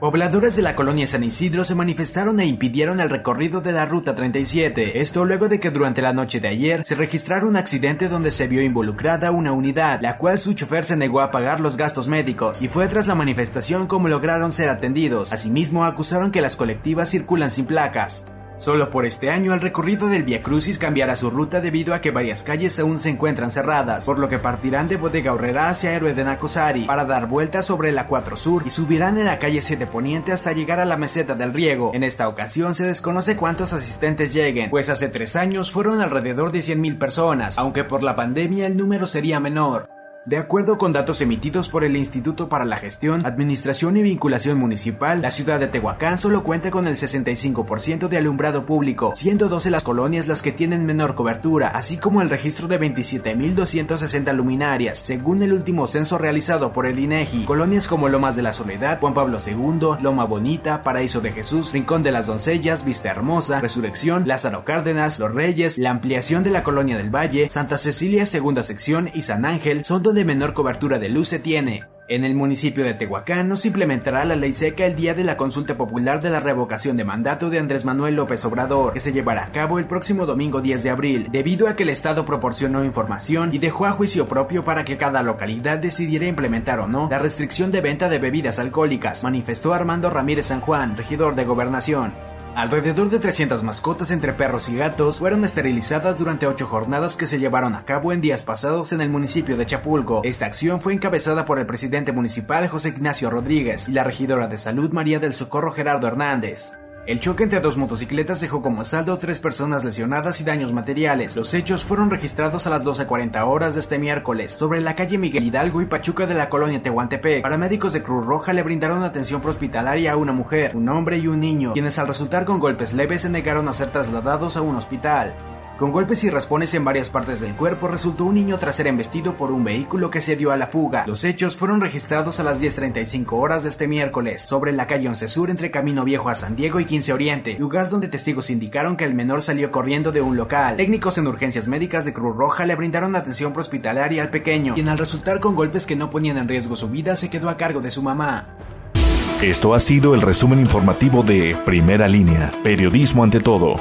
Pobladores de la colonia San Isidro se manifestaron e impidieron el recorrido de la Ruta 37. Esto luego de que durante la noche de ayer se registrara un accidente donde se vio involucrada una unidad, la cual su chofer se negó a pagar los gastos médicos y fue tras la manifestación como lograron ser atendidos. Asimismo, acusaron que las colectivas circulan sin placas. Solo por este año el recorrido del Via Crucis cambiará su ruta debido a que varias calles aún se encuentran cerradas, por lo que partirán de Bodega Horrera hacia Héroe de Nacosari para dar vueltas sobre la 4 Sur y subirán en la calle 7 Poniente hasta llegar a la meseta del Riego. En esta ocasión se desconoce cuántos asistentes lleguen, pues hace tres años fueron alrededor de 100.000 personas, aunque por la pandemia el número sería menor. De acuerdo con datos emitidos por el Instituto para la Gestión, Administración y Vinculación Municipal, la ciudad de Tehuacán solo cuenta con el 65% de alumbrado público, siendo 12 las colonias las que tienen menor cobertura, así como el registro de 27.260 luminarias, según el último censo realizado por el INEGI. Colonias como Lomas de la Soledad, Juan Pablo II, Loma Bonita, Paraíso de Jesús, Rincón de las Doncellas, Vista Hermosa, Resurrección, Lázaro Cárdenas, Los Reyes, la ampliación de la colonia del Valle, Santa Cecilia segunda sección y San Ángel son donde de menor cobertura de luz se tiene. En el municipio de Tehuacán no se implementará la ley seca el día de la consulta popular de la revocación de mandato de Andrés Manuel López Obrador, que se llevará a cabo el próximo domingo 10 de abril, debido a que el Estado proporcionó información y dejó a juicio propio para que cada localidad decidiera implementar o no la restricción de venta de bebidas alcohólicas, manifestó Armando Ramírez San Juan, regidor de Gobernación. Alrededor de 300 mascotas entre perros y gatos fueron esterilizadas durante ocho jornadas que se llevaron a cabo en días pasados en el municipio de Chapulco. Esta acción fue encabezada por el presidente municipal José Ignacio Rodríguez y la regidora de salud María del Socorro Gerardo Hernández. El choque entre dos motocicletas dejó como saldo tres personas lesionadas y daños materiales. Los hechos fueron registrados a las 12.40 horas de este miércoles sobre la calle Miguel Hidalgo y Pachuca de la colonia Tehuantepec. Paramédicos de Cruz Roja le brindaron atención hospitalaria a una mujer, un hombre y un niño, quienes al resultar con golpes leves se negaron a ser trasladados a un hospital. Con golpes y raspones en varias partes del cuerpo resultó un niño tras ser embestido por un vehículo que se dio a la fuga. Los hechos fueron registrados a las 10.35 horas de este miércoles, sobre la calle 11 Sur entre Camino Viejo a San Diego y 15 Oriente, lugar donde testigos indicaron que el menor salió corriendo de un local. Técnicos en urgencias médicas de Cruz Roja le brindaron atención hospitalaria al pequeño, quien al resultar con golpes que no ponían en riesgo su vida se quedó a cargo de su mamá. Esto ha sido el resumen informativo de Primera Línea, Periodismo ante todo.